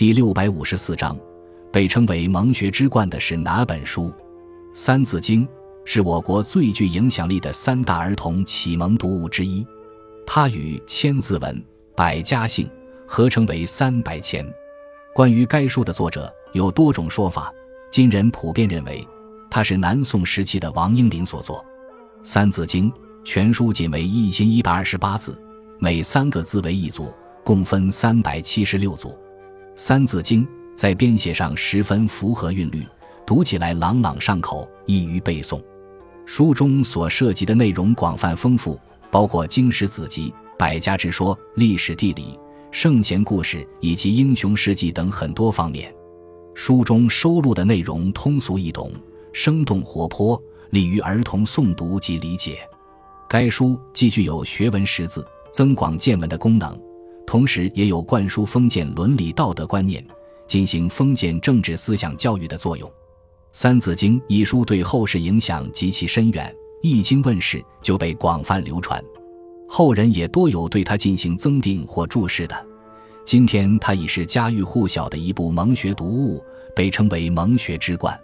第六百五十四章，被称为蒙学之冠的是哪本书？《三字经》是我国最具影响力的三大儿童启蒙读物之一，它与《千字文》《百家姓》合称为三百钱。关于该书的作者有多种说法，今人普遍认为它是南宋时期的王英林所作。《三字经》全书仅为一千一百二十八字，每三个字为一组，共分三百七十六组。《三字经》在编写上十分符合韵律，读起来朗朗上口，易于背诵。书中所涉及的内容广泛丰富，包括经史子集、百家之说、历史地理。圣贤故事以及英雄事迹等很多方面，书中收录的内容通俗易懂、生动活泼，利于儿童诵读及理解。该书既具有学文识字、增广见闻的功能，同时也有灌输封建伦理道德观念、进行封建政治思想教育的作用。《三字经》一书对后世影响极其深远，一经问世就被广泛流传。后人也多有对他进行增订或注释的。今天，它已是家喻户晓的一部蒙学读物，被称为蒙学之冠。